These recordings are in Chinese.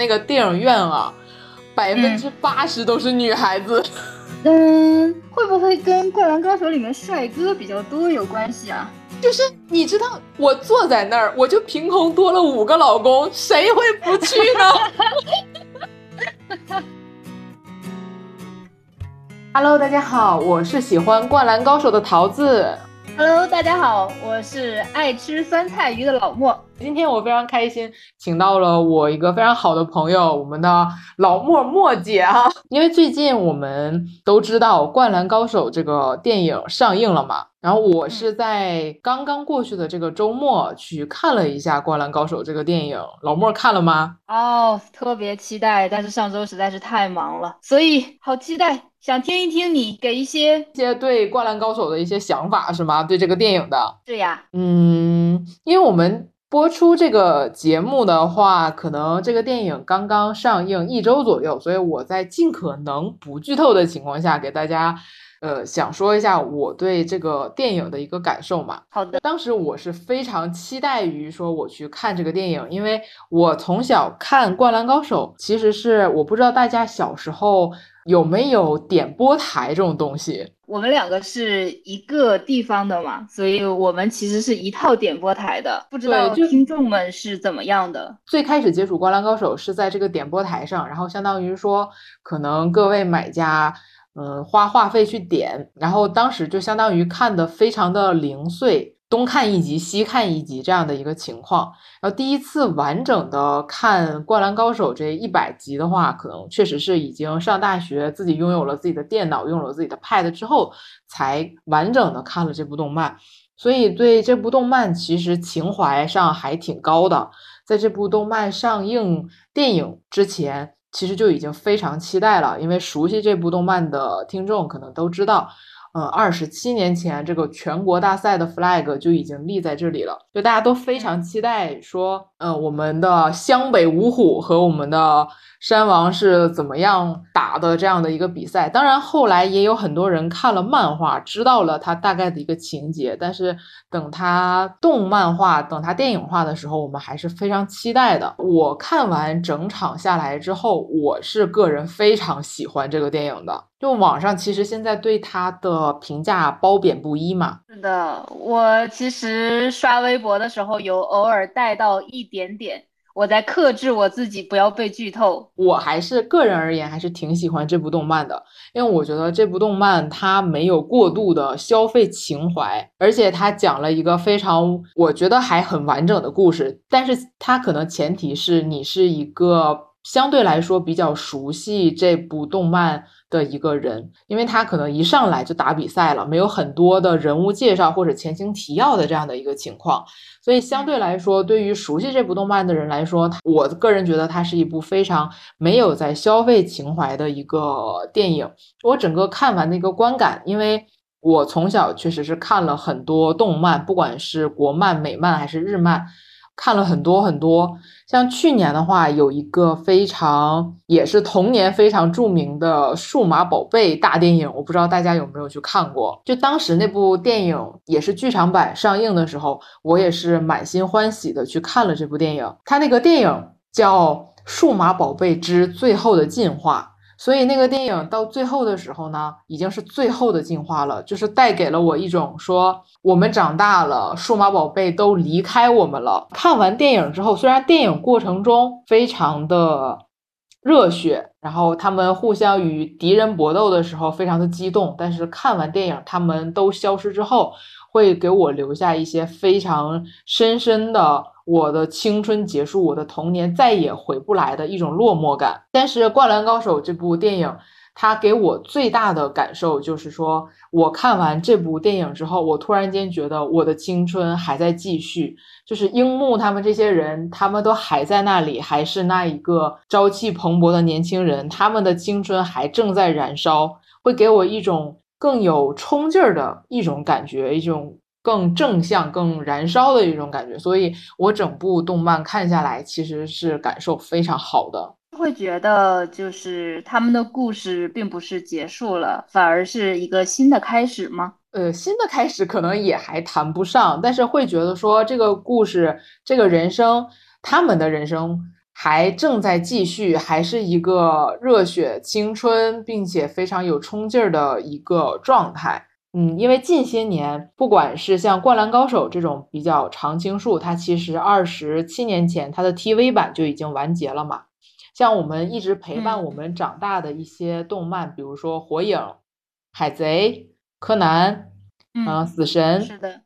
那个电影院啊，百分之八十都是女孩子。嗯，会不会跟《灌篮高手》里面帅哥比较多有关系啊？就是你知道，我坐在那儿，我就凭空多了五个老公，谁会不去呢？Hello，大家好，我是喜欢《灌篮高手》的桃子。Hello，大家好，我是爱吃酸菜鱼的老莫。今天我非常开心，请到了我一个非常好的朋友，我们的老莫莫姐啊。因为最近我们都知道《灌篮高手》这个电影上映了嘛，然后我是在刚刚过去的这个周末去看了一下《灌篮高手》这个电影。老莫看了吗？哦，特别期待，但是上周实在是太忙了，所以好期待，想听一听你给一些一些对《灌篮高手》的一些想法，是吗？对这个电影的？对呀，嗯，因为我们。播出这个节目的话，可能这个电影刚刚上映一周左右，所以我在尽可能不剧透的情况下，给大家，呃，想说一下我对这个电影的一个感受嘛。好的，当时我是非常期待于说我去看这个电影，因为我从小看《灌篮高手》，其实是我不知道大家小时候。有没有点播台这种东西？我们两个是一个地方的嘛，所以我们其实是一套点播台的。不知道听众们是怎么样的？最开始接触《灌篮高手》是在这个点播台上，然后相当于说，可能各位买家，嗯，花话费去点，然后当时就相当于看的非常的零碎。东看一集，西看一集这样的一个情况。然后第一次完整的看《灌篮高手》这一百集的话，可能确实是已经上大学，自己拥有了自己的电脑，拥有了自己的 Pad 之后，才完整的看了这部动漫。所以对这部动漫其实情怀上还挺高的。在这部动漫上映电影之前，其实就已经非常期待了，因为熟悉这部动漫的听众可能都知道。嗯，二十七年前，这个全国大赛的 flag 就已经立在这里了，就大家都非常期待说，呃，我们的湘北五虎和我们的。山王是怎么样打的这样的一个比赛？当然，后来也有很多人看了漫画，知道了他大概的一个情节。但是等他动漫化、等他电影化的时候，我们还是非常期待的。我看完整场下来之后，我是个人非常喜欢这个电影的。就网上其实现在对他的评价褒贬不一嘛。是的，我其实刷微博的时候有偶尔带到一点点。我在克制我自己，不要被剧透。我还是个人而言，还是挺喜欢这部动漫的，因为我觉得这部动漫它没有过度的消费情怀，而且它讲了一个非常，我觉得还很完整的故事。但是它可能前提是你是一个相对来说比较熟悉这部动漫。的一个人，因为他可能一上来就打比赛了，没有很多的人物介绍或者前情提要的这样的一个情况，所以相对来说，对于熟悉这部动漫的人来说，我个人觉得它是一部非常没有在消费情怀的一个电影。我整个看完的一个观感，因为我从小确实是看了很多动漫，不管是国漫、美漫还是日漫。看了很多很多，像去年的话，有一个非常也是童年非常著名的数码宝贝大电影，我不知道大家有没有去看过。就当时那部电影也是剧场版上映的时候，我也是满心欢喜的去看了这部电影。它那个电影叫《数码宝贝之最后的进化》。所以那个电影到最后的时候呢，已经是最后的进化了，就是带给了我一种说我们长大了，数码宝贝都离开我们了。看完电影之后，虽然电影过程中非常的热血，然后他们互相与敌人搏斗的时候非常的激动，但是看完电影他们都消失之后，会给我留下一些非常深深的。我的青春结束，我的童年再也回不来的一种落寞感。但是《灌篮高手》这部电影，它给我最大的感受就是说，我看完这部电影之后，我突然间觉得我的青春还在继续，就是樱木他们这些人，他们都还在那里，还是那一个朝气蓬勃的年轻人，他们的青春还正在燃烧，会给我一种更有冲劲儿的一种感觉，一种。更正向、更燃烧的一种感觉，所以我整部动漫看下来，其实是感受非常好的。会觉得就是他们的故事并不是结束了，反而是一个新的开始吗？呃，新的开始可能也还谈不上，但是会觉得说这个故事、这个人生，他们的人生还正在继续，还是一个热血青春，并且非常有冲劲儿的一个状态。嗯，因为近些年，不管是像《灌篮高手》这种比较常青树，它其实二十七年前它的 TV 版就已经完结了嘛。像我们一直陪伴我们长大的一些动漫，比如说《火影》《海贼》《柯南》嗯，《死神》是的。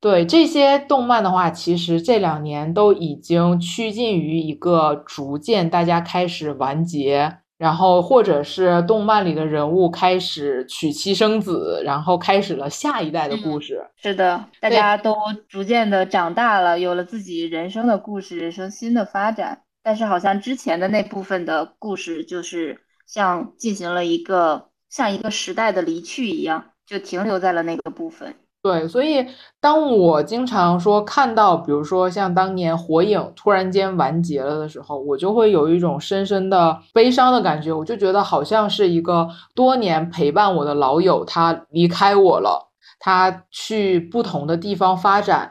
对这些动漫的话，其实这两年都已经趋近于一个逐渐大家开始完结，然后或者是动漫里的人物开始娶妻生子，然后开始了下一代的故事。是的，大家都逐渐的长大了，有了自己人生的故事，人生新的发展。但是好像之前的那部分的故事，就是像进行了一个像一个时代的离去一样，就停留在了那个部分。对，所以当我经常说看到，比如说像当年《火影》突然间完结了的时候，我就会有一种深深的悲伤的感觉。我就觉得好像是一个多年陪伴我的老友，他离开我了，他去不同的地方发展，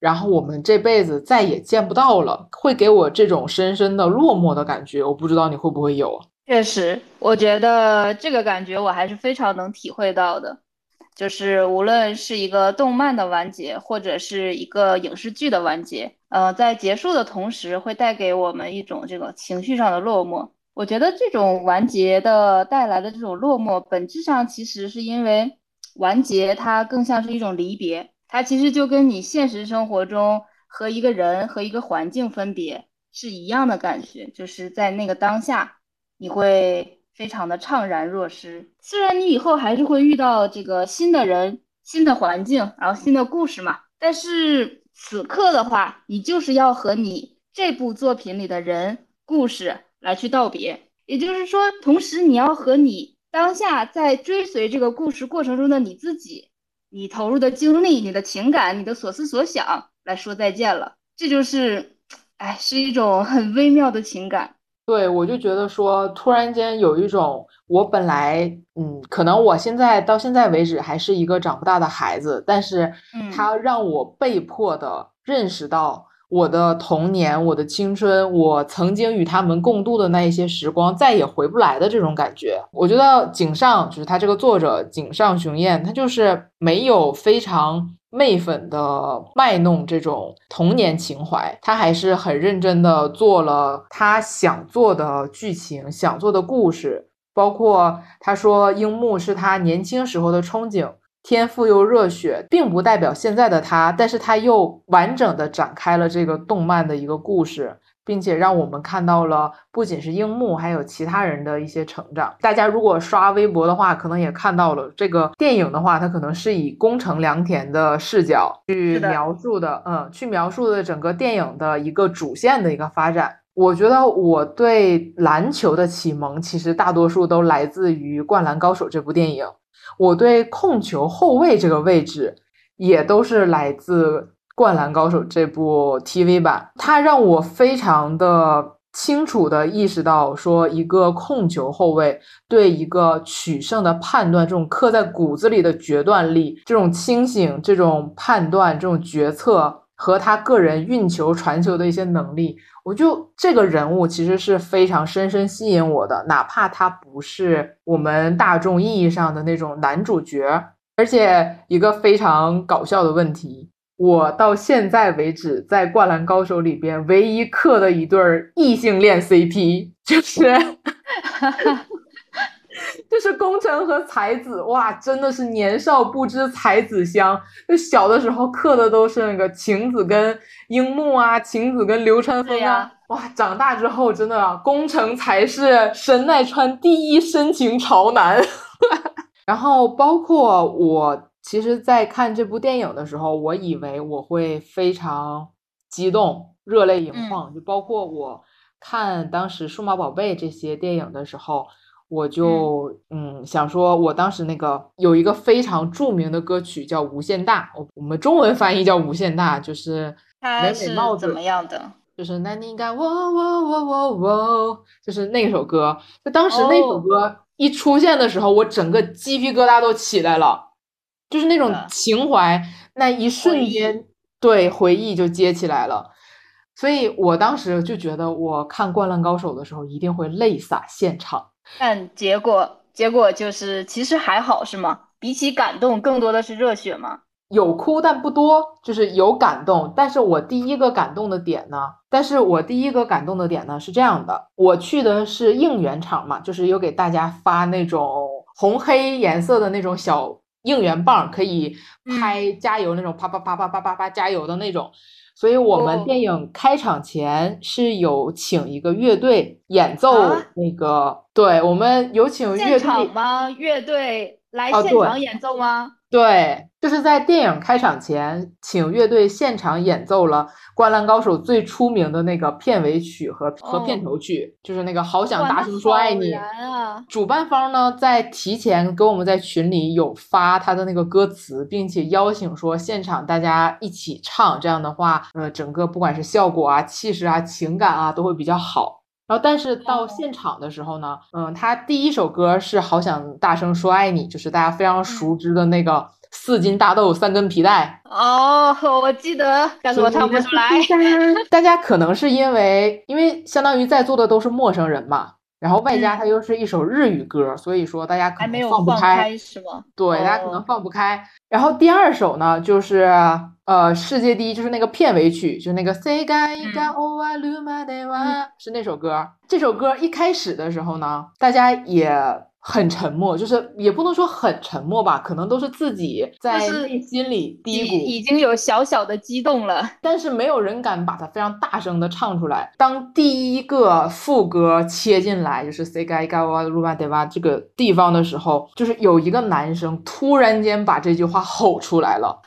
然后我们这辈子再也见不到了，会给我这种深深的落寞的感觉。我不知道你会不会有？确实，我觉得这个感觉我还是非常能体会到的。就是无论是一个动漫的完结，或者是一个影视剧的完结，呃，在结束的同时，会带给我们一种这个情绪上的落寞。我觉得这种完结的带来的这种落寞，本质上其实是因为完结它更像是一种离别，它其实就跟你现实生活中和一个人和一个环境分别是一样的感觉，就是在那个当下，你会。非常的怅然若失。虽然你以后还是会遇到这个新的人、新的环境，然后新的故事嘛，但是此刻的话，你就是要和你这部作品里的人、故事来去道别。也就是说，同时你要和你当下在追随这个故事过程中的你自己，你投入的精力、你的情感、你的所思所想来说再见了。这就是，哎，是一种很微妙的情感。对，我就觉得说，突然间有一种，我本来，嗯，可能我现在到现在为止还是一个长不大的孩子，但是，他让我被迫的认识到。我的童年，我的青春，我曾经与他们共度的那一些时光，再也回不来的这种感觉。我觉得井上就是他这个作者井上雄彦，他就是没有非常媚粉的卖弄这种童年情怀，他还是很认真的做了他想做的剧情，想做的故事，包括他说樱木是他年轻时候的憧憬。天赋又热血，并不代表现在的他，但是他又完整的展开了这个动漫的一个故事，并且让我们看到了不仅是樱木，还有其他人的一些成长。大家如果刷微博的话，可能也看到了这个电影的话，它可能是以宫城良田的视角去描述的，嗯，去描述的整个电影的一个主线的一个发展。我觉得我对篮球的启蒙，其实大多数都来自于《灌篮高手》这部电影。我对控球后卫这个位置，也都是来自《灌篮高手》这部 TV 版，它让我非常的清楚的意识到，说一个控球后卫对一个取胜的判断，这种刻在骨子里的决断力，这种清醒，这种判断，这种决策。和他个人运球、传球的一些能力，我就这个人物其实是非常深深吸引我的，哪怕他不是我们大众意义上的那种男主角。而且一个非常搞笑的问题，我到现在为止在《灌篮高手》里边唯一磕的一对异性恋 CP 就是。就是宫城和才子哇，真的是年少不知才子香。就小的时候刻的都是那个晴子跟樱木啊，晴子跟流川枫啊。哇，长大之后真的啊宫城才是神奈川第一深情潮男。然后包括我，其实，在看这部电影的时候，我以为我会非常激动，热泪盈眶。就包括我看当时数码宝贝这些电影的时候。我就嗯想说，我当时那个有一个非常著名的歌曲叫《无限大》，我我们中文翻译叫《无限大》，就是美美帽子怎么样的？就是那你该喔喔喔喔喔，就是那首歌。就当时那首歌一出现的时候，我整个鸡皮疙瘩都起来了，就是那种情怀，那一瞬间对回忆就接起来了。所以我当时就觉得，我看《灌篮高手》的时候一定会泪洒现场。但结果，结果就是其实还好，是吗？比起感动，更多的是热血吗？有哭，但不多，就是有感动。但是我第一个感动的点呢？但是我第一个感动的点呢是这样的：我去的是应援场嘛，就是有给大家发那种红黑颜色的那种小应援棒，可以拍加油那种，啪啪啪啪啪啪啪加油的那种。所以我们电影开场前是有请一个乐队演奏那个，对我们有请乐队吗？乐队来现场演奏吗？对，就是在电影开场前，请乐队现场演奏了《灌篮高手》最出名的那个片尾曲和和片头曲，就是那个“好想大声说爱你”。主办方呢，在提前给我们在群里有发他的那个歌词，并且邀请说现场大家一起唱，这样的话，呃，整个不管是效果啊、气势啊、情感啊，都会比较好。然后，但是到现场的时候呢，嗯，他第一首歌是《好想大声说爱你》，就是大家非常熟知的那个四斤大豆三根皮带。哦，我记得，但是我唱不出来。大家可能是因为，因为相当于在座的都是陌生人嘛。然后外加它又是一首日语歌，所以说大家可能放不开，是吗？对，大家可能放不开。然后第二首呢，就是呃世界第一，就是那个片尾曲，就是那个 Say Ga Ga O Wa Lu Ma De Wa，是那首歌。这首歌一开始的时候呢，大家也。很沉默，就是也不能说很沉默吧，可能都是自己在内心里嘀咕，已经有小小的激动了，但是没有人敢把它非常大声的唱出来。当第一个副歌切进来，就是 “say ga ga wa lu ma de wa” 这个地方的时候，就是有一个男生突然间把这句话吼出来了，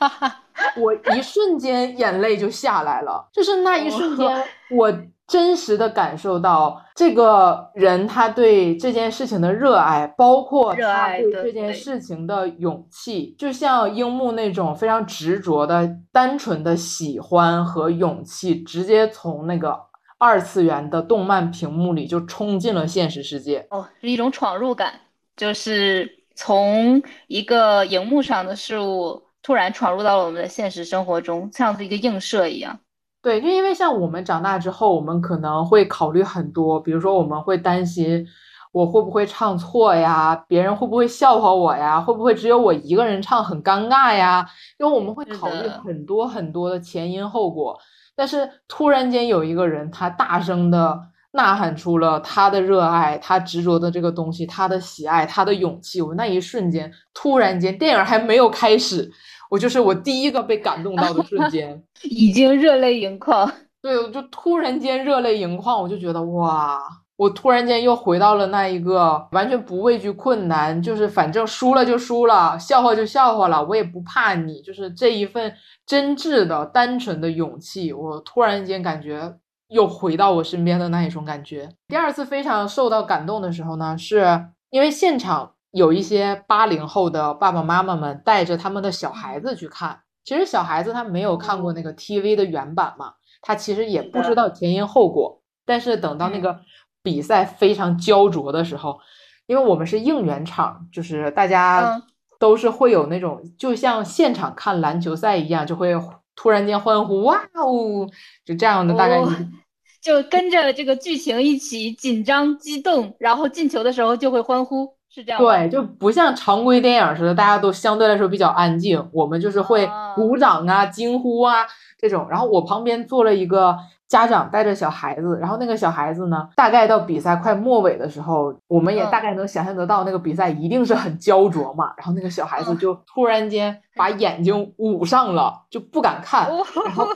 我一瞬间眼泪就下来了，就是那一瞬间我。真实的感受到这个人他对这件事情的热爱，包括他对这件事情的勇气，就像樱木那种非常执着的、单纯的喜欢和勇气，直接从那个二次元的动漫屏幕里就冲进了现实世界。哦，是一种闯入感，就是从一个荧幕上的事物突然闯入到了我们的现实生活中，像是一个映射一样。对，就因为像我们长大之后，我们可能会考虑很多，比如说我们会担心我会不会唱错呀，别人会不会笑话我呀，会不会只有我一个人唱很尴尬呀？因为我们会考虑很多很多的前因后果。但是突然间有一个人，他大声的呐喊出了他的热爱，他执着的这个东西，他的喜爱，他的勇气。我那一瞬间，突然间，电影还没有开始。我就是我第一个被感动到的瞬 间，已经热泪盈眶。对，我就突然间热泪盈眶，我就觉得哇，我突然间又回到了那一个完全不畏惧困难，就是反正输了就输了，笑话就笑话了，我也不怕你，就是这一份真挚的、单纯的勇气。我突然间感觉又回到我身边的那一种感觉。第二次非常受到感动的时候呢，是因为现场。有一些八零后的爸爸妈妈们带着他们的小孩子去看，其实小孩子他没有看过那个 TV 的原版嘛，他其实也不知道前因后果。但是等到那个比赛非常焦灼的时候，因为我们是应援场，就是大家都是会有那种就像现场看篮球赛一样，就会突然间欢呼，哇哦，就这样的大概 就跟着这个剧情一起紧张激动，然后进球的时候就会欢呼。是这样，对，就不像常规电影似的，大家都相对来说比较安静。我们就是会鼓掌啊、惊呼啊这种。然后我旁边坐了一个家长带着小孩子，然后那个小孩子呢，大概到比赛快末尾的时候，我们也大概能想象得到那个比赛一定是很焦灼嘛。然后那个小孩子就突然间把眼睛捂上了，就不敢看，然后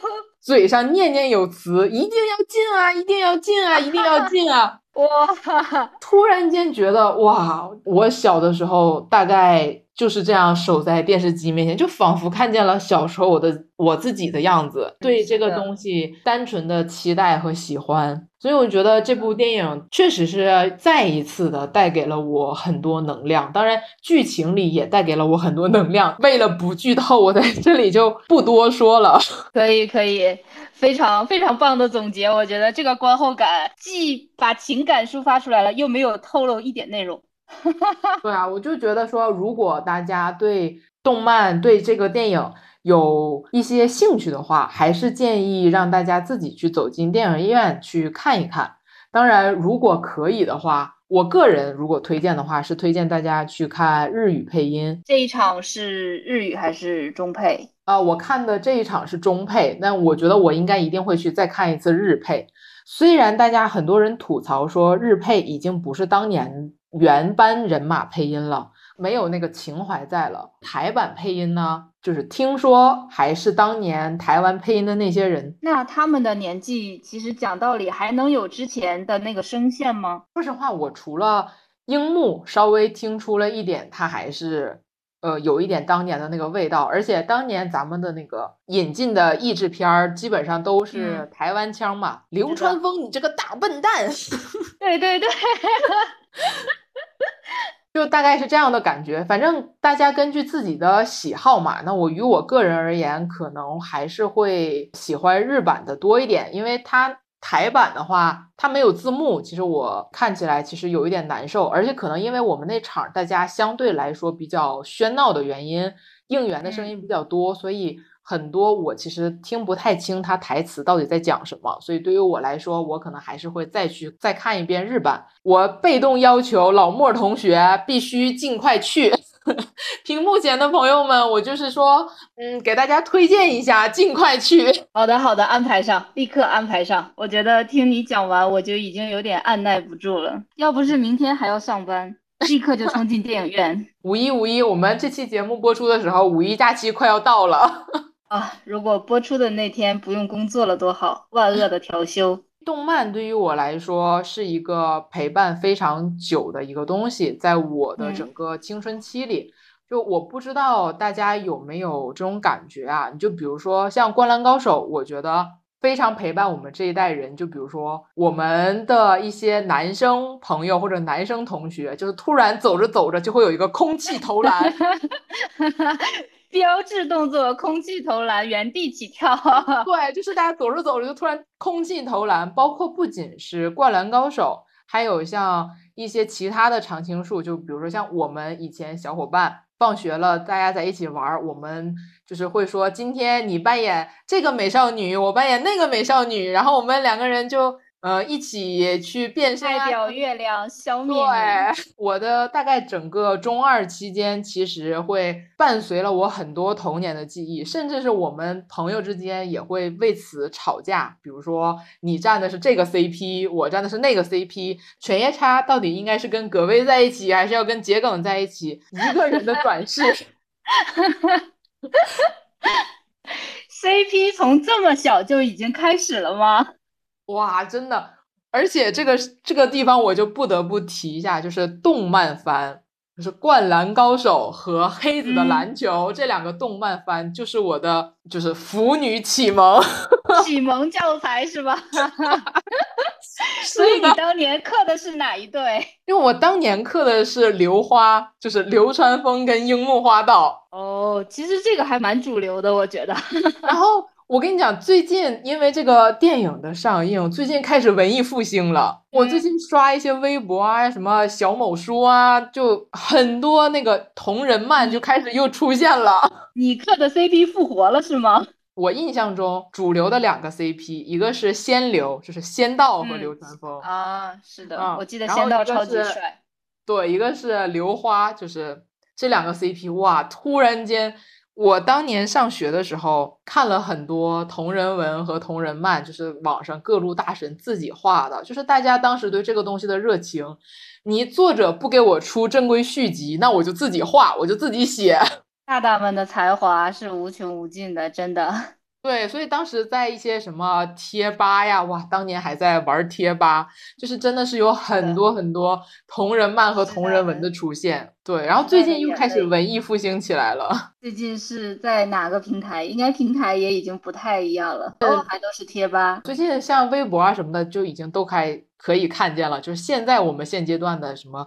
嘴上念念有词：“一定要进啊，一定要进啊，一定要进啊。”哇！突然间觉得哇，我小的时候大概就是这样守在电视机面前，就仿佛看见了小时候我的我自己的样子，对这个东西单纯的期待和喜欢。所以我觉得这部电影确实是再一次的带给了我很多能量，当然剧情里也带给了我很多能量。为了不剧透，我在这里就不多说了。可以，可以。非常非常棒的总结，我觉得这个观后感既把情感抒发出来了，又没有透露一点内容。对啊，我就觉得说，如果大家对动漫、对这个电影有一些兴趣的话，还是建议让大家自己去走进电影院去看一看。当然，如果可以的话，我个人如果推荐的话，是推荐大家去看日语配音。这一场是日语还是中配？啊，我看的这一场是中配，那我觉得我应该一定会去再看一次日配。虽然大家很多人吐槽说日配已经不是当年原班人马配音了。没有那个情怀在了。台版配音呢，就是听说还是当年台湾配音的那些人。那他们的年纪，其实讲道理还能有之前的那个声线吗？说实话，我除了樱木稍微听出了一点，他还是呃有一点当年的那个味道。而且当年咱们的那个引进的译制片儿，基本上都是台湾腔嘛。流川枫，你这个大笨蛋！对 对对。就大概是这样的感觉，反正大家根据自己的喜好嘛。那我于我个人而言，可能还是会喜欢日版的多一点，因为它台版的话，它没有字幕，其实我看起来其实有一点难受，而且可能因为我们那场大家相对来说比较喧闹的原因，应援的声音比较多，所以。很多我其实听不太清他台词到底在讲什么，所以对于我来说，我可能还是会再去再看一遍日版。我被动要求老莫同学必须尽快去。屏幕前的朋友们，我就是说，嗯，给大家推荐一下，尽快去。好的，好的，安排上，立刻安排上。我觉得听你讲完，我就已经有点按耐不住了。要不是明天还要上班，立刻就冲进电影院。五一五一，我们这期节目播出的时候，五一假期快要到了。啊，如果播出的那天不用工作了多好！万恶的调休。动漫对于我来说是一个陪伴非常久的一个东西，在我的整个青春期里，就我不知道大家有没有这种感觉啊？你就比如说像《灌篮高手》，我觉得非常陪伴我们这一代人。就比如说我们的一些男生朋友或者男生同学，就是突然走着走着就会有一个空气投篮。标志动作，空气投篮，原地起跳。对，就是大家走着走着就突然空气投篮，包括不仅是灌篮高手，还有像一些其他的常青树，就比如说像我们以前小伙伴放学了，大家在一起玩，我们就是会说，今天你扮演这个美少女，我扮演那个美少女，然后我们两个人就。呃，一起去变身，代表月亮消灭对，我的大概整个中二期间，其实会伴随了我很多童年的记忆，甚至是我们朋友之间也会为此吵架。比如说，你站的是这个 CP，我站的是那个 CP，犬夜叉到底应该是跟葛薇在一起，还是要跟桔梗在一起？一个人的转世，CP 从这么小就已经开始了吗？哇，真的，而且这个这个地方我就不得不提一下，就是动漫番，就是《灌篮高手》和《黑子的篮球》这两个动漫番，就是我的就是腐女启蒙，启蒙教材是吧？所以你当年刻的是哪一对？因为我当年刻的是流花，就是流川枫跟樱木花道。哦，其实这个还蛮主流的，我觉得。然后。我跟你讲，最近因为这个电影的上映，最近开始文艺复兴了。我最近刷一些微博啊，什么小某书啊，就很多那个同人漫就开始又出现了。你磕的 CP 复活了是吗？我印象中主流的两个 CP，一个是仙流，就是仙道和流川枫啊，是的，我记得仙道超级帅。对，一个是流花，就是这两个 CP，哇，突然间。我当年上学的时候看了很多同人文和同人漫，就是网上各路大神自己画的，就是大家当时对这个东西的热情。你作者不给我出正规续集，那我就自己画，我就自己写。大大们的才华是无穷无尽的，真的。对，所以当时在一些什么贴吧呀，哇，当年还在玩贴吧，就是真的是有很多很多同人漫和同人文的出现。对，然后最近又开始文艺复兴起来了。最近是在哪个平台？应该平台也已经不太一样了，都还都是贴吧。最近像微博啊什么的就已经都开可以看见了，就是现在我们现阶段的什么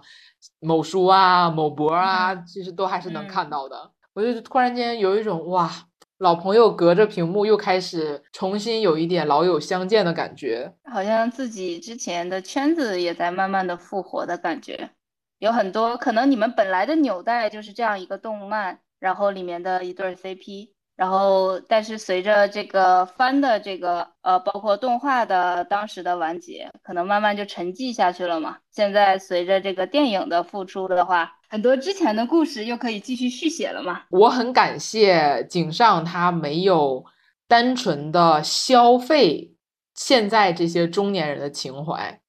某书啊、某博啊，其实都还是能看到的。我就突然间有一种哇。老朋友隔着屏幕又开始重新有一点老友相见的感觉，好像自己之前的圈子也在慢慢的复活的感觉。有很多可能你们本来的纽带就是这样一个动漫，然后里面的一对 CP，然后，但是随着这个番的这个呃，包括动画的当时的完结，可能慢慢就沉寂下去了嘛。现在随着这个电影的复出的话，很多之前的故事又可以继续续写了嘛。我很感谢井上，他没有单纯的消费现在这些中年人的情怀。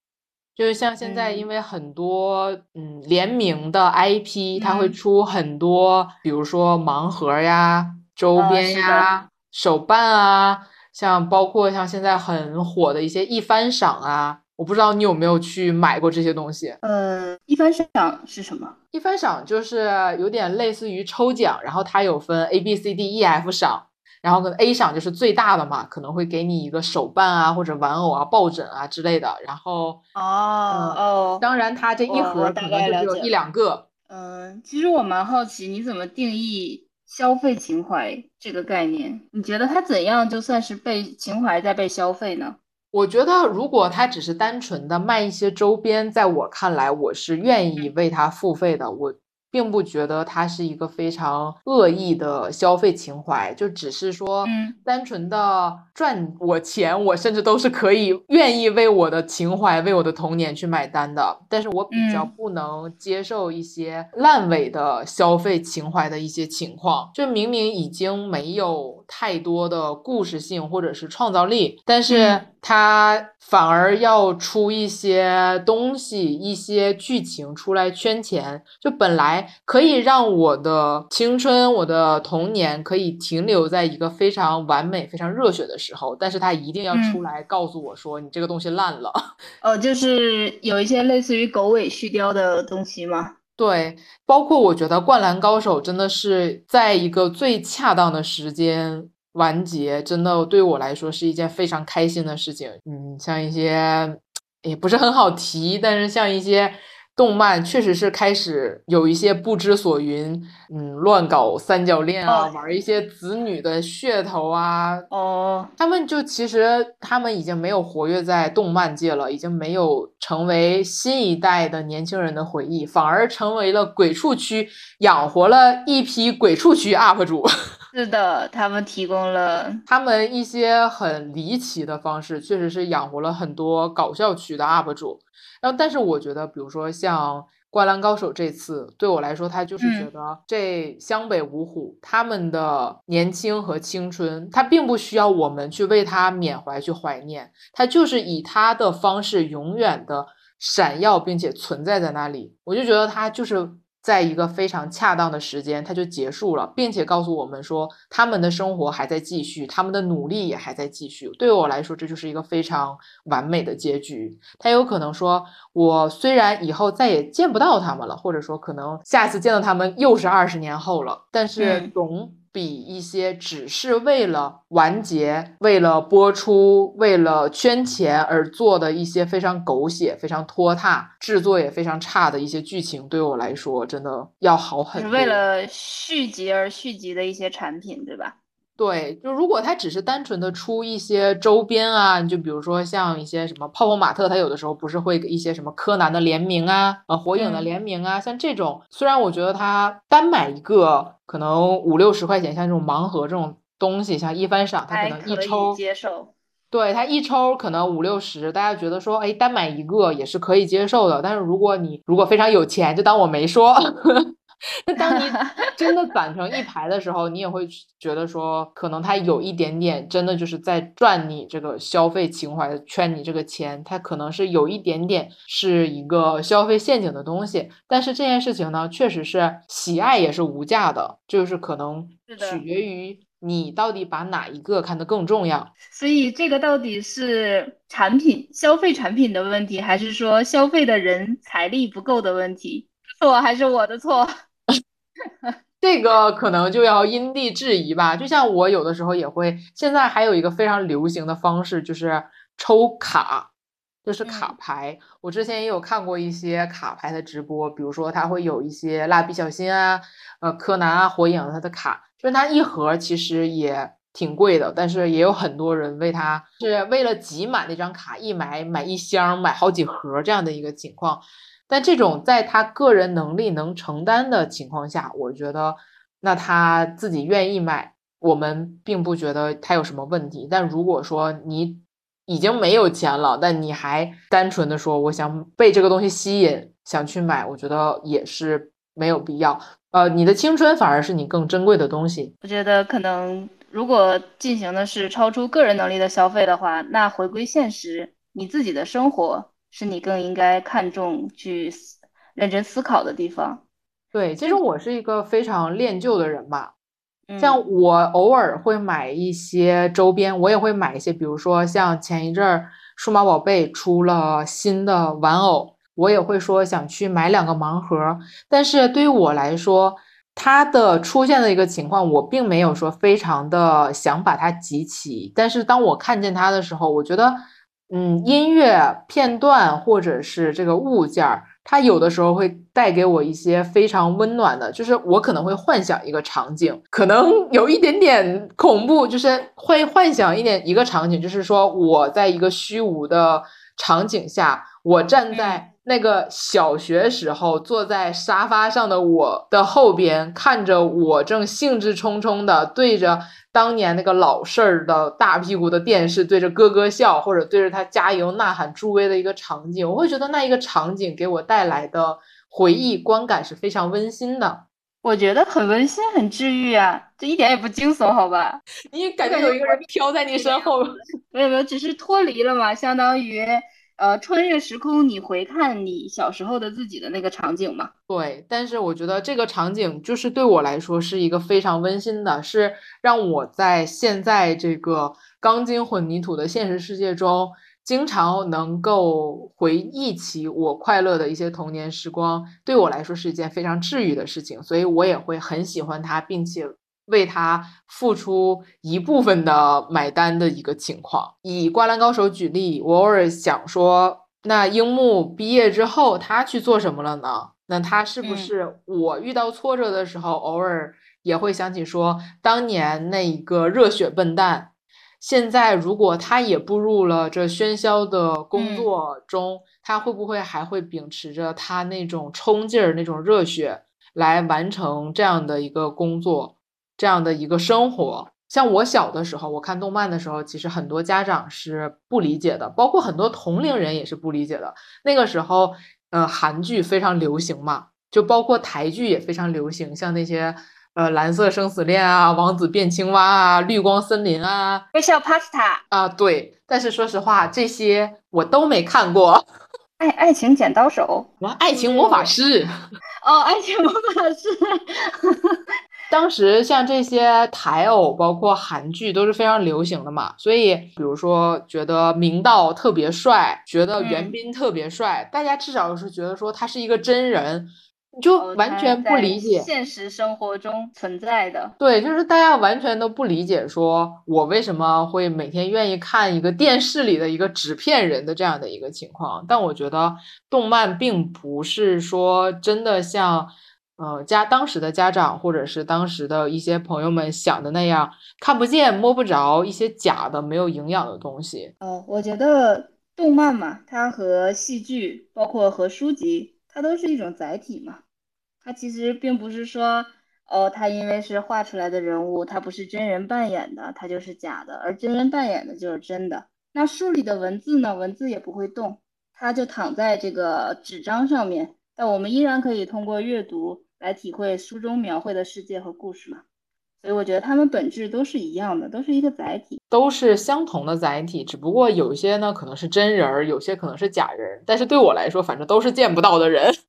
就是像现在，因为很多嗯联名的 IP，它会出很多，比如说盲盒呀、周边呀、手办啊，像包括像现在很火的一些一番赏啊，我不知道你有没有去买过这些东西。呃，一番赏是什么？一番赏就是有点类似于抽奖，然后它有分 A、B、C、D、E、F 赏。然后可能 A 赏就是最大的嘛，可能会给你一个手办啊，或者玩偶啊、抱枕啊之类的。然后哦哦，当然它这一盒可能就只有一两个。嗯，其实我蛮好奇，你怎么定义消费情怀这个概念？你觉得它怎样就算是被情怀在被消费呢？我觉得如果它只是单纯的卖一些周边，在我看来，我是愿意为它付费的。我。并不觉得它是一个非常恶意的消费情怀，就只是说，嗯，单纯的赚我钱，我甚至都是可以愿意为我的情怀、为我的童年去买单的。但是我比较不能接受一些烂尾的消费情怀的一些情况，就明明已经没有太多的故事性或者是创造力，但是。它反而要出一些东西、一些剧情出来圈钱，就本来可以让我的青春、我的童年可以停留在一个非常完美、非常热血的时候，但是它一定要出来告诉我说：“你这个东西烂了。”哦，就是有一些类似于狗尾续貂的东西吗？对，包括我觉得《灌篮高手》真的是在一个最恰当的时间。完结真的对我来说是一件非常开心的事情。嗯，像一些也不是很好提，但是像一些动漫，确实是开始有一些不知所云，嗯，乱搞三角恋啊，玩一些子女的噱头啊。哦，他们就其实他们已经没有活跃在动漫界了，已经没有成为新一代的年轻人的回忆，反而成为了鬼畜区养活了一批鬼畜区 UP 主。是的，他们提供了他们一些很离奇的方式，确实是养活了很多搞笑区的 UP 主。然后，但是我觉得，比如说像《灌篮高手》这次，对我来说，他就是觉得这湘北五虎他们的年轻和青春，他并不需要我们去为他缅怀、去怀念，他就是以他的方式永远的闪耀，并且存在在那里。我就觉得他就是。在一个非常恰当的时间，它就结束了，并且告诉我们说，他们的生活还在继续，他们的努力也还在继续。对我来说，这就是一个非常完美的结局。他有可能说，我虽然以后再也见不到他们了，或者说可能下次见到他们又是二十年后了，但是总。比一些只是为了完结、为了播出、为了圈钱而做的一些非常狗血、非常拖沓、制作也非常差的一些剧情，对我来说真的要好很多。是为了续集而续集的一些产品，对吧？对，就如果它只是单纯的出一些周边啊，就比如说像一些什么泡泡玛特，它有的时候不是会给一些什么柯南的联名啊，呃，火影的联名啊，像这种，虽然我觉得它单买一个可能五六十块钱，像这种盲盒这种东西，像一番赏，它可能一抽接受，对它一抽可能五六十，大家觉得说，哎，单买一个也是可以接受的。但是如果你如果非常有钱，就当我没说。那当你 真的攒成一排的时候，你也会觉得说，可能他有一点点真的就是在赚你这个消费情怀，圈你这个钱，他可能是有一点点是一个消费陷阱的东西。但是这件事情呢，确实是喜爱也是无价的，就是可能取决于你到底把哪一个看得更重要。所以这个到底是产品消费产品的问题，还是说消费的人财力不够的问题？错还是我的错？这个可能就要因地制宜吧。就像我有的时候也会，现在还有一个非常流行的方式，就是抽卡，就是卡牌。我之前也有看过一些卡牌的直播，比如说他会有一些蜡笔小新啊、呃柯南啊、火影他的卡，就是它一盒其实也挺贵的，但是也有很多人为它是为了集满那张卡，一买买一箱，买好几盒这样的一个情况。但这种在他个人能力能承担的情况下，我觉得那他自己愿意买，我们并不觉得他有什么问题。但如果说你已经没有钱了，但你还单纯的说我想被这个东西吸引，想去买，我觉得也是没有必要。呃，你的青春反而是你更珍贵的东西。我觉得可能如果进行的是超出个人能力的消费的话，那回归现实，你自己的生活是你更应该看重去认真思考的地方。对，其实我是一个非常恋旧的人吧。像我偶尔会买一些周边，我也会买一些，比如说像前一阵儿数码宝贝出了新的玩偶，我也会说想去买两个盲盒。但是对于我来说，它的出现的一个情况，我并没有说非常的想把它集齐。但是当我看见它的时候，我觉得，嗯，音乐片段或者是这个物件儿。它有的时候会带给我一些非常温暖的，就是我可能会幻想一个场景，可能 有一点点恐怖，就是会幻想一点一个场景，就是说我在一个虚无的场景下，我站在。那个小学时候坐在沙发上的我的后边，看着我正兴致冲冲的对着当年那个老式儿的大屁股的电视，对着哥哥笑，或者对着他加油呐喊助威的一个场景，我会觉得那一个场景给我带来的回忆观感是非常温馨的。我觉得很温馨，很治愈啊，这一点也不惊悚，好吧？你感觉有一个人飘在你身后？没有没有，只是脱离了嘛，相当于。呃，穿越时空，你回看你小时候的自己的那个场景吗？对，但是我觉得这个场景就是对我来说是一个非常温馨的，是让我在现在这个钢筋混凝土的现实世界中，经常能够回忆起我快乐的一些童年时光，对我来说是一件非常治愈的事情，所以我也会很喜欢它，并且。为他付出一部分的买单的一个情况。以《灌篮高手》举例，我偶尔想说，那樱木毕业之后他去做什么了呢？那他是不是我遇到挫折的时候，偶尔也会想起说，当年那一个热血笨蛋，现在如果他也步入了这喧嚣的工作中，他会不会还会秉持着他那种冲劲儿、那种热血来完成这样的一个工作？这样的一个生活，像我小的时候，我看动漫的时候，其实很多家长是不理解的，包括很多同龄人也是不理解的。那个时候，呃，韩剧非常流行嘛，就包括台剧也非常流行，像那些呃《蓝色生死恋》啊，《王子变青蛙》啊，《绿光森林》啊，《微笑 Pasta》啊，对。但是说实话，这些我都没看过。爱爱情剪刀手，我爱情魔法师。哦，爱情魔法师。当时像这些台偶，包括韩剧都是非常流行的嘛，所以比如说觉得明道特别帅，觉得袁彬特别帅，大家至少是觉得说他是一个真人，你就完全不理解现实生活中存在的。对，就是大家完全都不理解，说我为什么会每天愿意看一个电视里的一个纸片人的这样的一个情况。但我觉得动漫并不是说真的像。呃，家当时的家长或者是当时的一些朋友们想的那样，看不见摸不着一些假的没有营养的东西。哦，我觉得动漫嘛，它和戏剧，包括和书籍，它都是一种载体嘛。它其实并不是说，哦，它因为是画出来的人物，它不是真人扮演的，它就是假的，而真人扮演的就是真的。那书里的文字呢，文字也不会动，它就躺在这个纸张上面。但我们依然可以通过阅读来体会书中描绘的世界和故事嘛，所以我觉得它们本质都是一样的，都是一个载体，都是相同的载体，只不过有一些呢可能是真人儿，有些可能是假人，但是对我来说，反正都是见不到的人。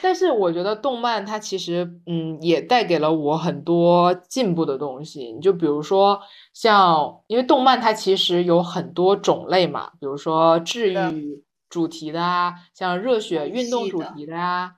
但是我觉得动漫它其实嗯也带给了我很多进步的东西，你就比如说像，因为动漫它其实有很多种类嘛，比如说治愈。主题的啊，像热血运动主题的呀，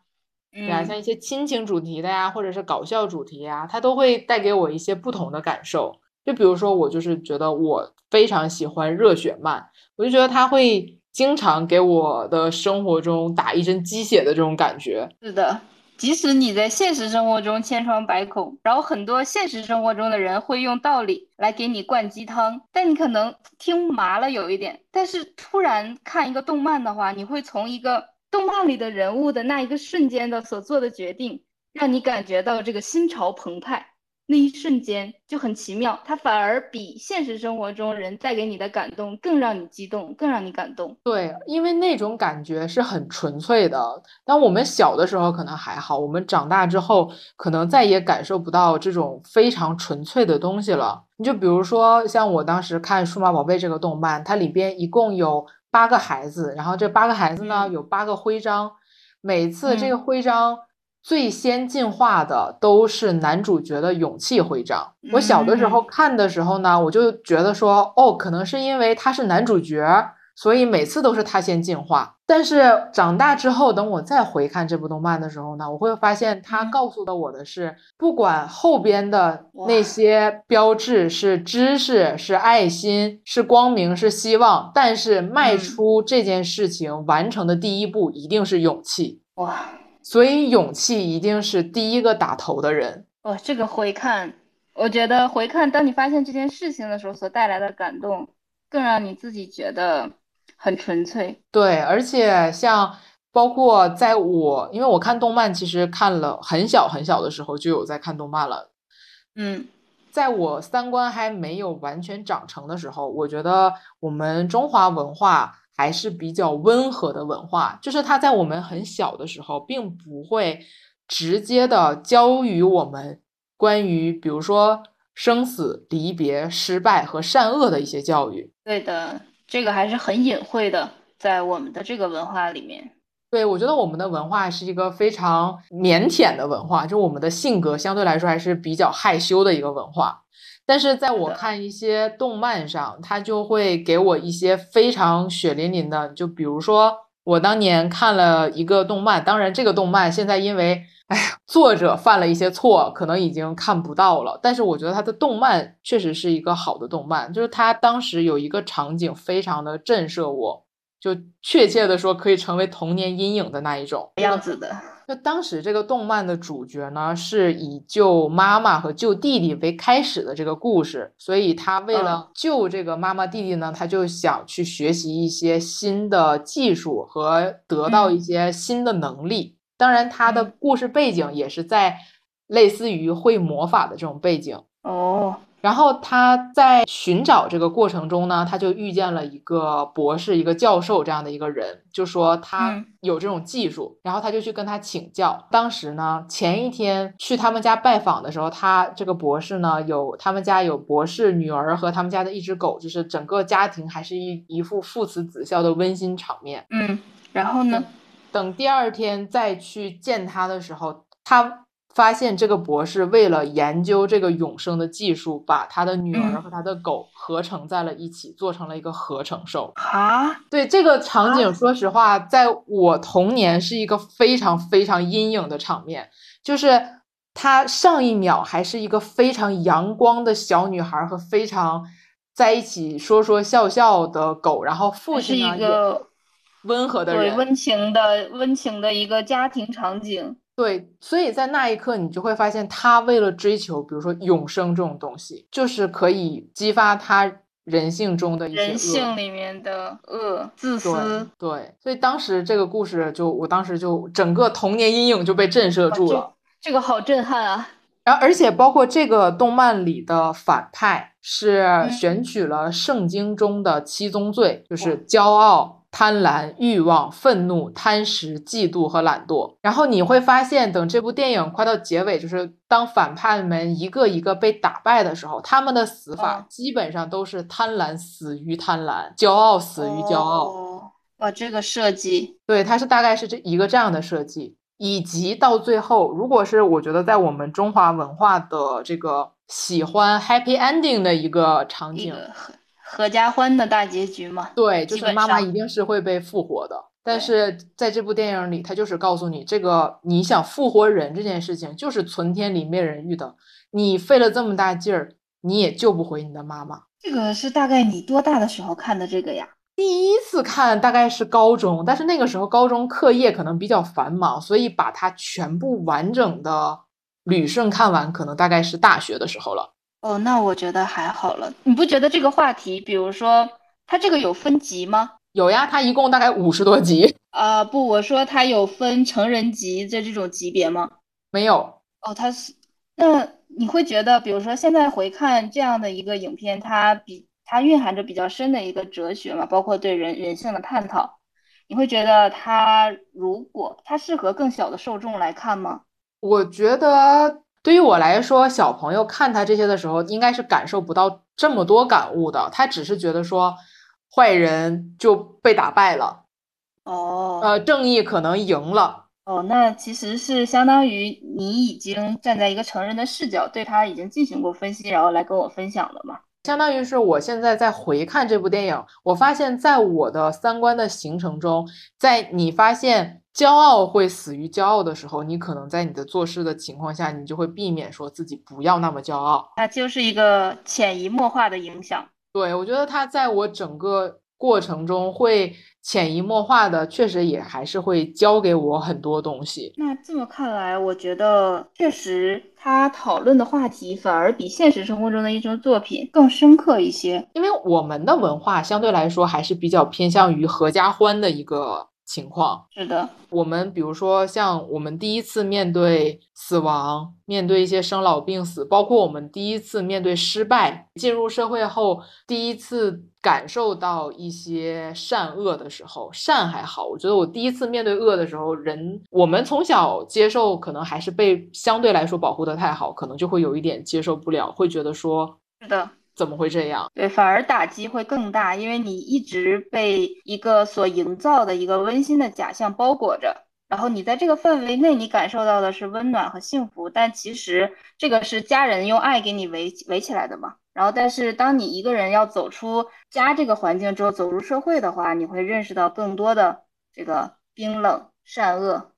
对啊，像一些亲情主题的呀，或者是搞笑主题呀，它都会带给我一些不同的感受。就比如说，我就是觉得我非常喜欢热血漫，我就觉得它会经常给我的生活中打一针鸡血的这种感觉。是的。即使你在现实生活中千疮百孔，然后很多现实生活中的人会用道理来给你灌鸡汤，但你可能听麻了有一点。但是突然看一个动漫的话，你会从一个动漫里的人物的那一个瞬间的所做的决定，让你感觉到这个心潮澎湃，那一瞬间就很奇妙，它反而比现实生活中人带给你的感动更让你激动，更让你感动。对，因为那种感觉是很纯粹的。当我们小的时候可能还好，我们长大之后可能再也感受不到这种非常纯粹的东西了。你就比如说，像我当时看《数码宝贝》这个动漫，它里边一共有八个孩子，然后这八个孩子呢有八个徽章，每次这个徽章。最先进化的都是男主角的勇气徽章。我小的时候看的时候呢，我就觉得说，哦，可能是因为他是男主角，所以每次都是他先进化。但是长大之后，等我再回看这部动漫的时候呢，我会发现他告诉的我的是，不管后边的那些标志是知识、是爱心、是光明、是希望，但是迈出这件事情完成的第一步一定是勇气。哇！所以勇气一定是第一个打头的人哦。这个回看，我觉得回看，当你发现这件事情的时候，所带来的感动，更让你自己觉得很纯粹。对，而且像包括在我，因为我看动漫，其实看了很小很小的时候就有在看动漫了。嗯，在我三观还没有完全长成的时候，我觉得我们中华文化。还是比较温和的文化，就是它在我们很小的时候，并不会直接的教予我们关于，比如说生死、离别、失败和善恶的一些教育。对的，这个还是很隐晦的，在我们的这个文化里面。对，我觉得我们的文化是一个非常腼腆的文化，就我们的性格相对来说还是比较害羞的一个文化。但是在我看一些动漫上，它就会给我一些非常血淋淋的。就比如说，我当年看了一个动漫，当然这个动漫现在因为，哎呀，作者犯了一些错，可能已经看不到了。但是我觉得它的动漫确实是一个好的动漫，就是它当时有一个场景非常的震慑我，就确切的说可以成为童年阴影的那一种样子的。就当时这个动漫的主角呢，是以救妈妈和救弟弟为开始的这个故事，所以他为了救这个妈妈弟弟呢，他就想去学习一些新的技术和得到一些新的能力。当然，他的故事背景也是在类似于会魔法的这种背景哦。然后他在寻找这个过程中呢，他就遇见了一个博士、一个教授这样的一个人，就说他有这种技术，然后他就去跟他请教。当时呢，前一天去他们家拜访的时候，他这个博士呢有他们家有博士女儿和他们家的一只狗，就是整个家庭还是一一副父慈子孝的温馨场面。嗯，然后呢，等第二天再去见他的时候，他。发现这个博士为了研究这个永生的技术，把他的女儿和他的狗合成在了一起，做成了一个合成兽。啊，对这个场景，说实话，在我童年是一个非常非常阴影的场面。就是他上一秒还是一个非常阳光的小女孩和非常在一起说说笑笑的狗，然后父亲是一个温和的人，温情的温情的一个家庭场景。对，所以在那一刻，你就会发现，他为了追求，比如说永生这种东西，就是可以激发他人性中的一些人性里面的恶、自私。对，所以当时这个故事，就我当时就整个童年阴影就被震慑住了。这个好震撼啊！然后，而且包括这个动漫里的反派是选取了圣经中的七宗罪，就是骄傲。贪婪、欲望、愤怒、贪食、嫉妒和懒惰。然后你会发现，等这部电影快到结尾，就是当反派们一个一个被打败的时候，他们的死法基本上都是贪婪死于贪婪，骄傲死于骄傲。哇，这个设计，对，它是大概是这一个这样的设计，以及到最后，如果是我觉得在我们中华文化的这个喜欢 happy ending 的一个场景。合家欢的大结局嘛？对，就是妈妈一定是会被复活的。但是在这部电影里，他就是告诉你，这个你想复活人这件事情，就是存天理灭人欲的。你费了这么大劲儿，你也救不回你的妈妈。这个是大概你多大的时候看的这个呀？第一次看大概是高中，但是那个时候高中课业可能比较繁忙，所以把它全部完整的捋顺看完，可能大概是大学的时候了。哦，那我觉得还好了。你不觉得这个话题，比如说它这个有分级吗？有呀，它一共大概五十多集。啊，不，我说它有分成人级的这种级别吗？没有。哦，它是那你会觉得，比如说现在回看这样的一个影片，它比它蕴含着比较深的一个哲学嘛，包括对人人性的探讨。你会觉得它如果它适合更小的受众来看吗？我觉得对于我来说，小朋友看他这些的时候，应该是感受不到这么多感悟的。他只是觉得说，坏人就被打败了，哦，呃，正义可能赢了。哦，那其实是相当于你已经站在一个成人的视角，对他已经进行过分析，然后来跟我分享了嘛？相当于是我现在在回看这部电影，我发现在我的三观的形成中，在你发现骄傲会死于骄傲的时候，你可能在你的做事的情况下，你就会避免说自己不要那么骄傲。它就是一个潜移默化的影响。对，我觉得它在我整个过程中会。潜移默化的，确实也还是会教给我很多东西。那这么看来，我觉得确实他讨论的话题反而比现实生活中的一种作品更深刻一些。因为我们的文化相对来说还是比较偏向于合家欢的一个。情况是的，我们比如说像我们第一次面对死亡，面对一些生老病死，包括我们第一次面对失败，进入社会后第一次感受到一些善恶的时候，善还好，我觉得我第一次面对恶的时候，人我们从小接受可能还是被相对来说保护的太好，可能就会有一点接受不了，会觉得说是的。怎么会这样？对，反而打击会更大，因为你一直被一个所营造的一个温馨的假象包裹着，然后你在这个范围内，你感受到的是温暖和幸福，但其实这个是家人用爱给你围围起来的嘛。然后，但是当你一个人要走出家这个环境之后，走入社会的话，你会认识到更多的这个冰冷、善恶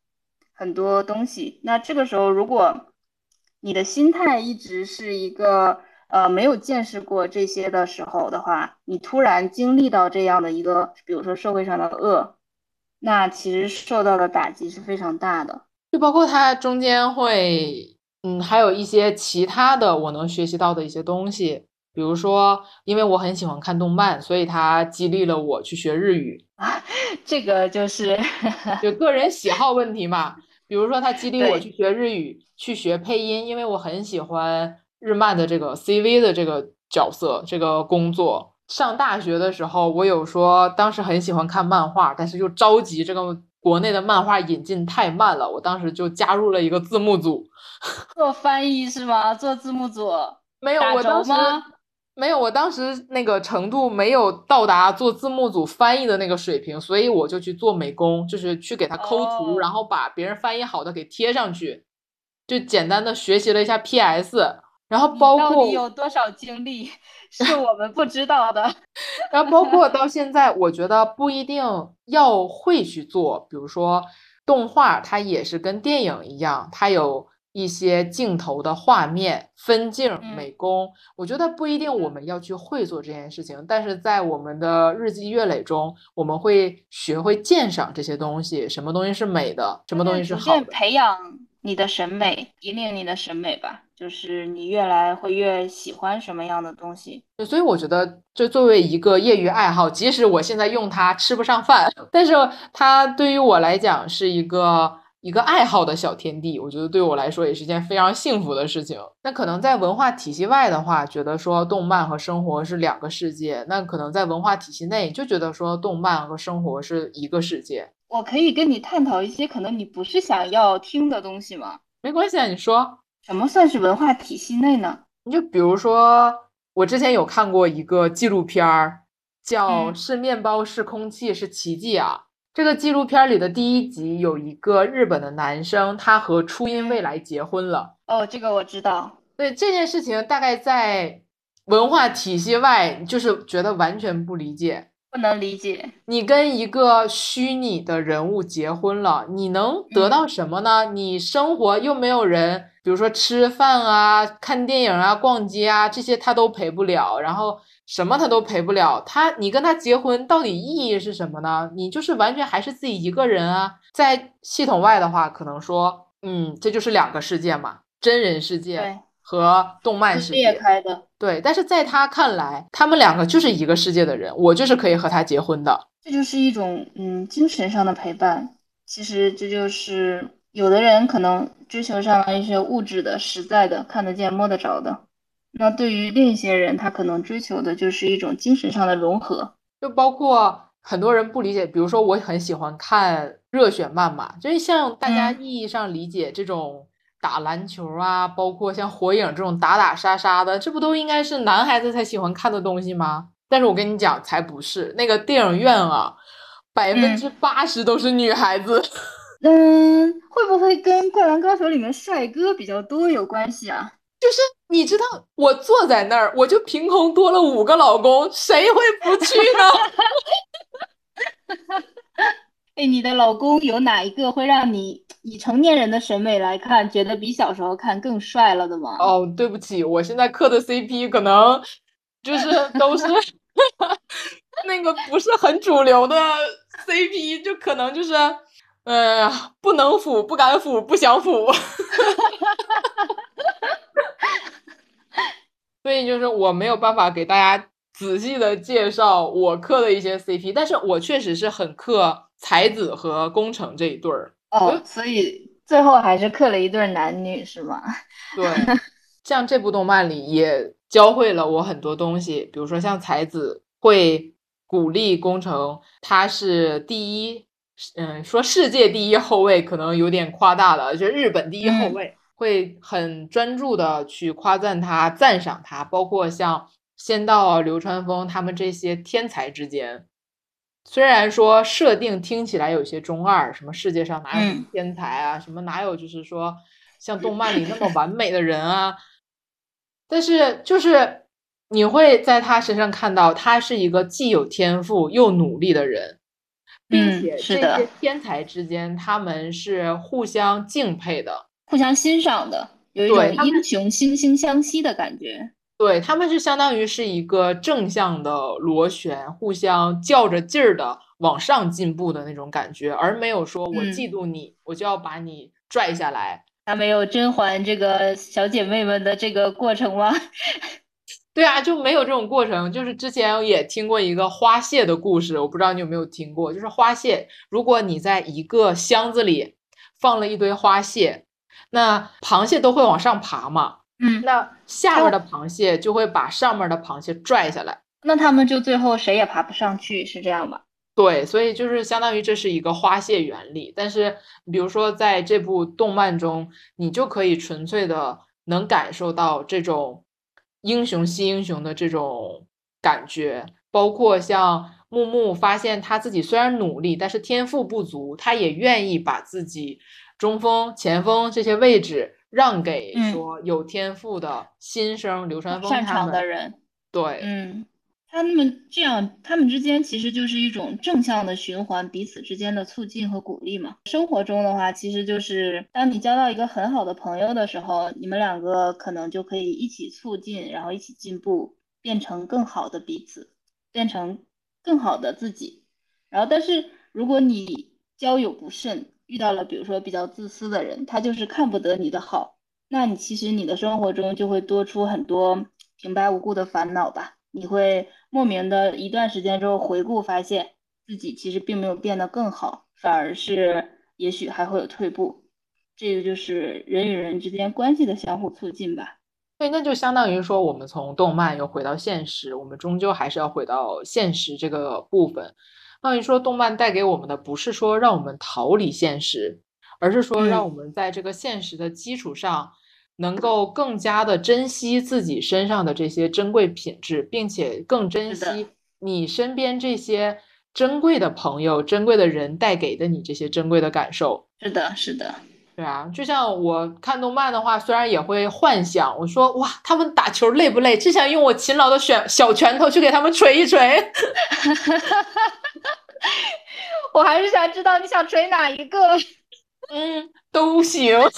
很多东西。那这个时候，如果你的心态一直是一个。呃，没有见识过这些的时候的话，你突然经历到这样的一个，比如说社会上的恶，那其实受到的打击是非常大的。就包括它中间会，嗯，还有一些其他的我能学习到的一些东西，比如说，因为我很喜欢看动漫，所以它激励了我去学日语。这个就是 就个人喜好问题嘛。比如说，它激励我去学日语，去学配音，因为我很喜欢。日漫的这个 CV 的这个角色，这个工作，上大学的时候，我有说当时很喜欢看漫画，但是又着急这个国内的漫画引进太慢了，我当时就加入了一个字幕组，做翻译是吗？做字幕组？没有，我当时没有，我当时那个程度没有到达做字幕组翻译的那个水平，所以我就去做美工，就是去给他抠图，然后把别人翻译好的给贴上去，就简单的学习了一下 PS。然后包括到底有多少经历是我们不知道的。然后包括到现在，我觉得不一定要会去做。比如说动画，它也是跟电影一样，它有一些镜头的画面、分镜、美工。我觉得不一定我们要去会做这件事情，但是在我们的日积月累中，我们会学会鉴赏这些东西，什么东西是美的，什么东西是好的，培养你的审美，引领你的审美吧。就是你越来会越喜欢什么样的东西，所以我觉得，就作为一个业余爱好，即使我现在用它吃不上饭，但是它对于我来讲是一个一个爱好的小天地。我觉得对我来说也是件非常幸福的事情。那可能在文化体系外的话，觉得说动漫和生活是两个世界；那可能在文化体系内，就觉得说动漫和生活是一个世界。我可以跟你探讨一些可能你不是想要听的东西吗？没关系啊，你说。什么算是文化体系内呢？你就比如说，我之前有看过一个纪录片儿，叫《是面包是空气是奇迹》啊。这个纪录片里的第一集有一个日本的男生，他和初音未来结婚了。哦，这个我知道。对这件事情，大概在文化体系外，就是觉得完全不理解。不能理解，你跟一个虚拟的人物结婚了，你能得到什么呢？你生活又没有人，比如说吃饭啊、看电影啊、逛街啊，这些他都陪不了，然后什么他都陪不了。他，你跟他结婚到底意义是什么呢？你就是完全还是自己一个人啊。在系统外的话，可能说，嗯，这就是两个世界嘛，真人世界。和动漫世界开的，对，但是在他看来，他们两个就是一个世界的人，我就是可以和他结婚的，这就是一种嗯精神上的陪伴。其实这就是有的人可能追求上了一些物质的、实在的、看得见、摸得着的。那对于另一些人，他可能追求的就是一种精神上的融合，就包括很多人不理解，比如说我很喜欢看热血漫嘛，就是像大家意义上理解这种打篮球啊，包括像火影这种打打杀杀的，这不都应该是男孩子才喜欢看的东西吗？但是我跟你讲，才不是，那个电影院啊，百分之八十都是女孩子。嗯，会不会跟《灌篮高手》里面帅哥比较多有关系啊？就是你知道，我坐在那儿，我就凭空多了五个老公，谁会不去呢？哎，你的老公有哪一个会让你以成年人的审美来看，觉得比小时候看更帅了的吗？哦，对不起，我现在磕的 CP 可能就是都是 那个不是很主流的 CP，就可能就是，呃，不能腐，不敢腐，不想腐。哈哈哈所以就是我没有办法给大家仔细的介绍我磕的一些 CP，但是我确实是很磕才子和工程这一对儿哦，所以最后还是刻了一对男女是吗？对，像这部动漫里也教会了我很多东西，比如说像才子会鼓励工程，他是第一，嗯，说世界第一后卫可能有点夸大了，就日本第一后卫。会很专注的去夸赞他、赞赏他，包括像仙道、流川枫他们这些天才之间，虽然说设定听起来有些中二，什么世界上哪有天才啊，什么哪有就是说像动漫里那么完美的人啊，但是就是你会在他身上看到他是一个既有天赋又努力的人，并且这些天才之间他们是互相敬佩的。互相欣赏的，有一种英雄惺惺相惜的感觉。对他们是相当于是一个正向的螺旋，互相较着劲儿的往上进步的那种感觉，而没有说我嫉妒你，我就要把你拽下来。他没有甄嬛这个小姐妹们的这个过程吗？对啊，就没有这种过程。就是之前也听过一个花蟹的故事，我不知道你有没有听过。就是花蟹，如果你在一个箱子里放了一堆花蟹。那螃蟹都会往上爬嘛？嗯，那下面的螃蟹就会把上面的螃蟹拽下来，那他们就最后谁也爬不上去，是这样吧？对，所以就是相当于这是一个花蟹原理。但是，比如说在这部动漫中，你就可以纯粹的能感受到这种英雄惜英雄的这种感觉，包括像木木发现他自己虽然努力，但是天赋不足，他也愿意把自己。中锋、前锋这些位置让给说有天赋的新生流川枫擅长的人。对，嗯，他们这样，他们之间其实就是一种正向的循环，彼此之间的促进和鼓励嘛。生活中的话，其实就是当你交到一个很好的朋友的时候，你们两个可能就可以一起促进，然后一起进步，变成更好的彼此，变成更好的自己。然后，但是如果你交友不慎，遇到了比如说比较自私的人，他就是看不得你的好，那你其实你的生活中就会多出很多平白无故的烦恼吧？你会莫名的一段时间之后回顾，发现自己其实并没有变得更好，反而是也许还会有退步。这个就是人与人之间关系的相互促进吧？对，那就相当于说我们从动漫又回到现实，我们终究还是要回到现实这个部分。关于说动漫带给我们的，不是说让我们逃离现实，而是说让我们在这个现实的基础上，能够更加的珍惜自己身上的这些珍贵品质，并且更珍惜你身边这些珍贵的朋友、珍贵的人带给的你这些珍贵的感受。是的，是的。对啊，就像我看动漫的话，虽然也会幻想，我说哇，他们打球累不累？只想用我勤劳的选小拳头去给他们捶一捶。我还是想知道你想捶哪一个？嗯，都行。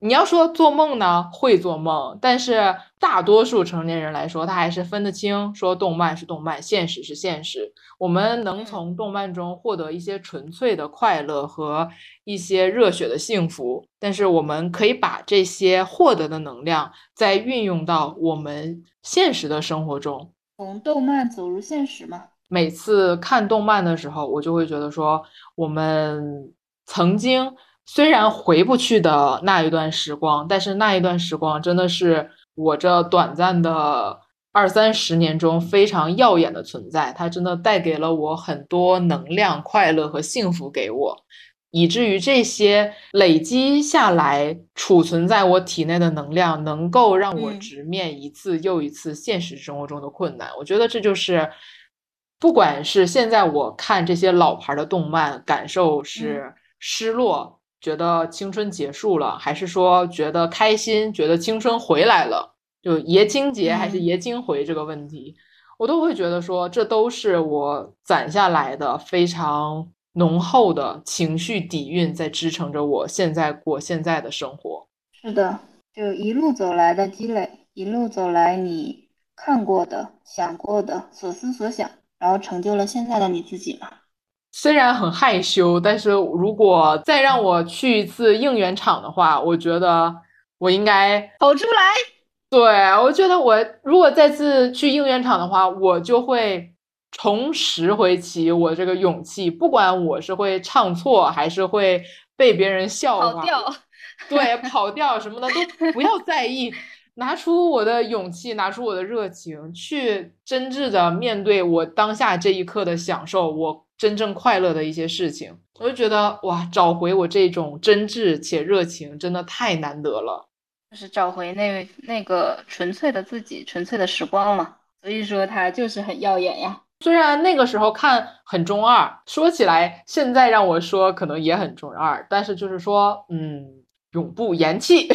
你要说做梦呢，会做梦，但是大多数成年人来说，他还是分得清，说动漫是动漫，现实是现实。我们能从动漫中获得一些纯粹的快乐和一些热血的幸福，但是我们可以把这些获得的能量再运用到我们现实的生活中，从动漫走入现实嘛？每次看动漫的时候，我就会觉得说，我们曾经虽然回不去的那一段时光，但是那一段时光真的是我这短暂的二三十年中非常耀眼的存在，它真的带给了我很多能量、快乐和幸福给我。以至于这些累积下来、储存在我体内的能量，能够让我直面一次又一次现实生活中的困难。我觉得这就是，不管是现在我看这些老牌的动漫，感受是失落，觉得青春结束了，还是说觉得开心，觉得青春回来了，就爷青结还是爷青回这个问题，我都会觉得说，这都是我攒下来的非常。浓厚的情绪底蕴在支撑着我现在过现在的生活。是的，就一路走来的积累，一路走来你看过的、想过的、所思所想，然后成就了现在的你自己嘛。虽然很害羞，但是如果再让我去一次应援场的话，我觉得我应该跑出来。对，我觉得我如果再次去应援场的话，我就会。重拾回起我这个勇气，不管我是会唱错，还是会被别人笑话，跑调，对，跑调什么的都不要在意，拿出我的勇气，拿出我的热情，去真挚的面对我当下这一刻的享受，我真正快乐的一些事情。我就觉得哇，找回我这种真挚且热情，真的太难得了，就是找回那那个纯粹的自己，纯粹的时光嘛。所以说，它就是很耀眼呀。虽然那个时候看很中二，说起来现在让我说可能也很中二，但是就是说，嗯，永不言弃。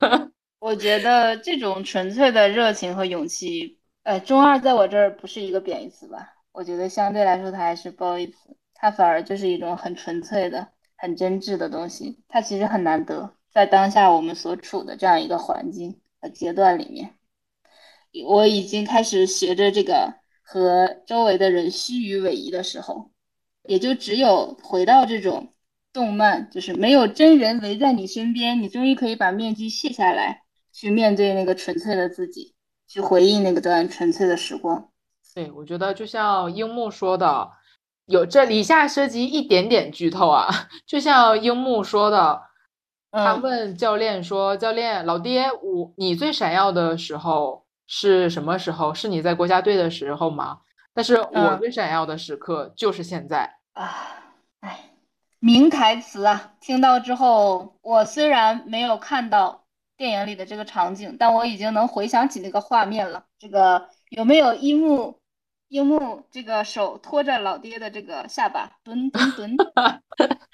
我觉得这种纯粹的热情和勇气，呃，中二在我这儿不是一个贬义词吧？我觉得相对来说它还是褒义词，它反而就是一种很纯粹的、很真挚的东西。它其实很难得，在当下我们所处的这样一个环境和阶段里面，我已经开始学着这个。和周围的人虚与委蛇的时候，也就只有回到这种动漫，就是没有真人围在你身边，你终于可以把面具卸下来，去面对那个纯粹的自己，去回忆那个段纯粹的时光。对，我觉得就像樱木说的，有这以下涉及一点点剧透啊，就像樱木说的，他问教练说：“教练，老爹，我你最闪耀的时候。”是什么时候？是你在国家队的时候吗？但是我最闪耀的时刻就是现在啊！哎，名台词啊！听到之后，我虽然没有看到电影里的这个场景，但我已经能回想起那个画面了。这个有没有樱木？樱木这个手托着老爹的这个下巴，蹲蹲蹲，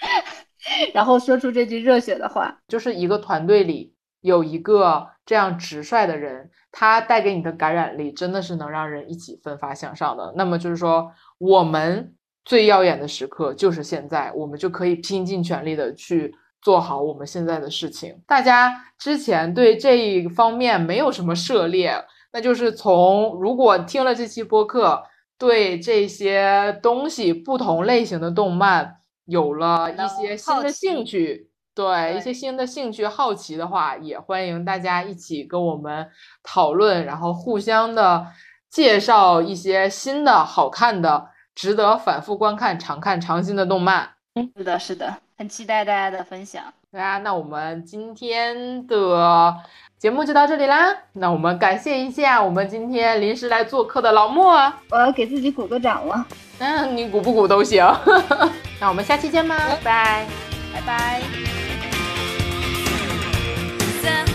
然后说出这句热血的话，就是一个团队里有一个这样直率的人。他带给你的感染力真的是能让人一起奋发向上的。那么就是说，我们最耀眼的时刻就是现在，我们就可以拼尽全力的去做好我们现在的事情。大家之前对这一方面没有什么涉猎，那就是从如果听了这期播客，对这些东西不同类型的动漫有了一些新的兴趣。对一些新的兴趣、好奇的话，也欢迎大家一起跟我们讨论，然后互相的介绍一些新的、好看的、值得反复观看、常看常新的动漫。嗯，是的，是的，很期待大家的分享。对啊，那我们今天的节目就到这里啦。那我们感谢一下我们今天临时来做客的老莫。我要给自己鼓个掌了。嗯，你鼓不鼓都行。那我们下期见吧，拜拜，拜拜。that